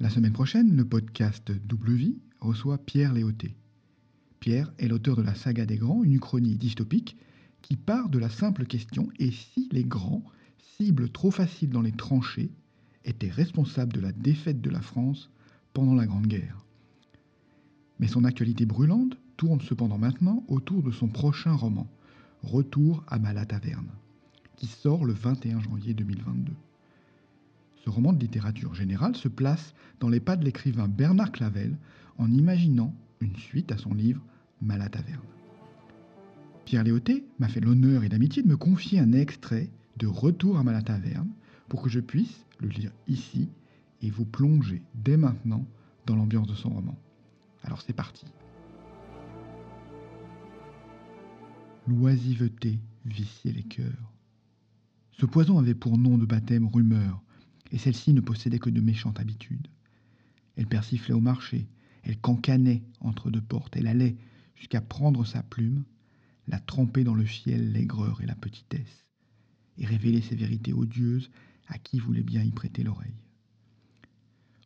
La semaine prochaine, le podcast Double Vie reçoit Pierre Léoté. Pierre est l'auteur de la saga des grands, une uchronie dystopique qui part de la simple question et si les grands, cibles trop faciles dans les tranchées, étaient responsables de la défaite de la France pendant la Grande Guerre? Mais son actualité brûlante tourne cependant maintenant autour de son prochain roman, Retour à Malataverne, qui sort le 21 janvier 2022. Roman de littérature générale se place dans les pas de l'écrivain Bernard Clavel en imaginant une suite à son livre Malataverne. Pierre Léoté m'a fait l'honneur et l'amitié de me confier un extrait de Retour à Malataverne pour que je puisse le lire ici et vous plonger dès maintenant dans l'ambiance de son roman. Alors c'est parti. L'oisiveté viciait les cœurs. Ce poison avait pour nom de baptême rumeur, et celle-ci ne possédait que de méchantes habitudes. Elle persiflait au marché, elle cancanait entre deux portes, elle allait jusqu'à prendre sa plume, la tremper dans le fiel l'aigreur et la petitesse, et révéler ses vérités odieuses à qui voulait bien y prêter l'oreille.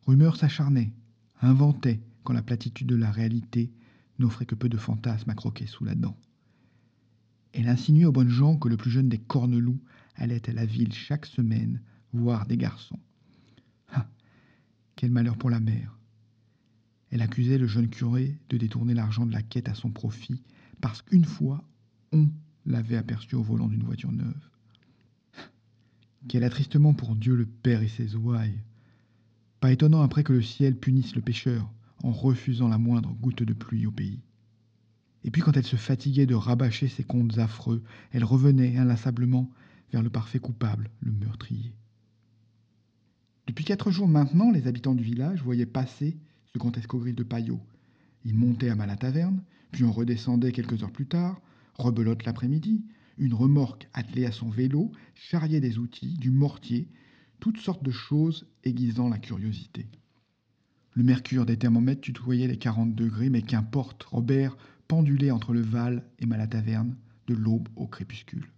Rumeur s'acharnait, inventait, quand la platitude de la réalité n'offrait que peu de fantasmes à croquer sous la dent. Elle insinuait aux bonnes gens que le plus jeune des corneloups allait à la ville chaque semaine voir des garçons. Ah, quel malheur pour la mère. Elle accusait le jeune curé de détourner l'argent de la quête à son profit parce qu'une fois, on l'avait aperçu au volant d'une voiture neuve. Quel attristement pour Dieu le Père et ses ouailles. Pas étonnant après que le ciel punisse le pécheur en refusant la moindre goutte de pluie au pays. Et puis quand elle se fatiguait de rabâcher ses contes affreux, elle revenait inlassablement vers le parfait coupable, le meurtrier. Depuis quatre jours maintenant, les habitants du village voyaient passer ce grand escogrille de paillot. Il montait à Malataverne, puis on redescendait quelques heures plus tard, rebelote l'après-midi, une remorque attelée à son vélo charriait des outils, du mortier, toutes sortes de choses aiguisant la curiosité. Le mercure des thermomètres tutoyait les 40 degrés, mais qu'importe, Robert pendulait entre le Val et Malataverne, de l'aube au crépuscule.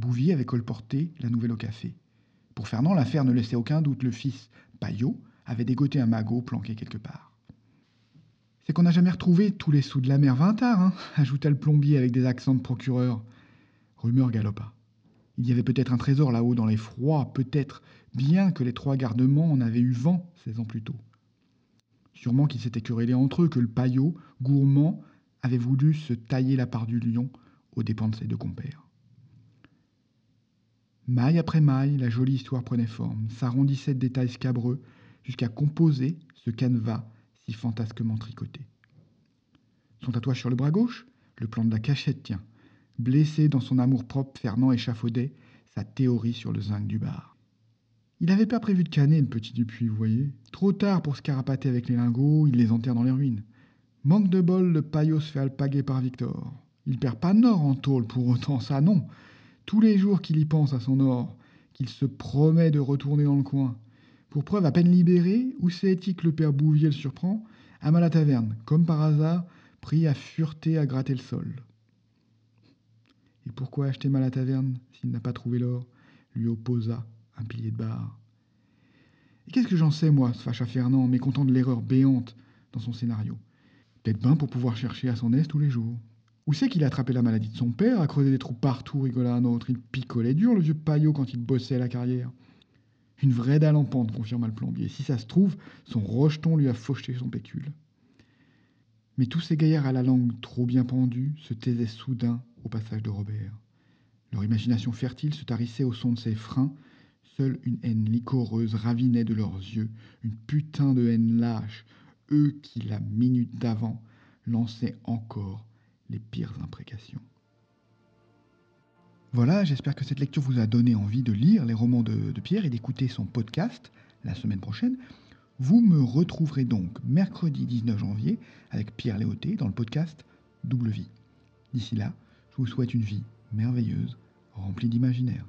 Bouvier avait colporté la nouvelle au café. Pour Fernand, l'affaire ne laissait aucun doute. Le fils, Payot, avait dégoté un magot planqué quelque part. C'est qu'on n'a jamais retrouvé tous les sous de la mer Vintard, hein, ajouta le plombier avec des accents de procureur. Rumeur galopa. Il y avait peut-être un trésor là-haut dans les froids, peut-être, bien que les trois gardements en avaient eu vent seize ans plus tôt. Sûrement qu'ils s'étaient querellés entre eux, que le paillot, gourmand, avait voulu se tailler la part du lion aux dépens de ses deux compères. Maille après maille, la jolie histoire prenait forme, s'arrondissait de détails scabreux, jusqu'à composer ce canevas si fantasquement tricoté. Son tatouage sur le bras gauche, le plan de la cachette, tient. Blessé dans son amour-propre, Fernand échafaudait sa théorie sur le zinc du bar. Il n'avait pas prévu de canner le petit Dupuis, vous voyez. Trop tard pour se carapater avec les lingots, il les enterre dans les ruines. Manque de bol, le paillot se fait alpaguer par Victor. Il perd pas Nord en tôle pour autant, ça non tous les jours qu'il y pense à son or, qu'il se promet de retourner dans le coin. Pour preuve, à peine libéré, où c'est que le père Bouvier le surprend À la taverne, comme par hasard, pris à fureter à gratter le sol. Et pourquoi acheter mal à taverne s'il n'a pas trouvé l'or lui opposa un pilier de barre. Et qu'est-ce que j'en sais, moi, ce fâcha Fernand, mécontent de l'erreur béante dans son scénario? Peut-être bien pour pouvoir chercher à son aise tous les jours. Où c'est qu'il a attrapé la maladie de son père, a creusé des trous partout, rigola un autre. Il picolait dur, le vieux paillot, quand il bossait à la carrière. Une vraie dalle en pente, confirma le plombier. Si ça se trouve, son rocheton lui a fauché son pécule. Mais tous ces gaillards à la langue trop bien pendue se taisaient soudain au passage de Robert. Leur imagination fertile se tarissait au son de ses freins. Seule une haine licoreuse ravinait de leurs yeux, une putain de haine lâche, eux qui, la minute d'avant, lançaient encore les pires imprécations. Voilà, j'espère que cette lecture vous a donné envie de lire les romans de, Pierre et d'écouter son podcast la semaine prochaine. Vous me retrouverez donc mercredi 19 janvier avec Pierre Léoté dans le podcast Double Vie. D'ici là, je vous souhaite une vie merveilleuse, remplie d'imaginaire.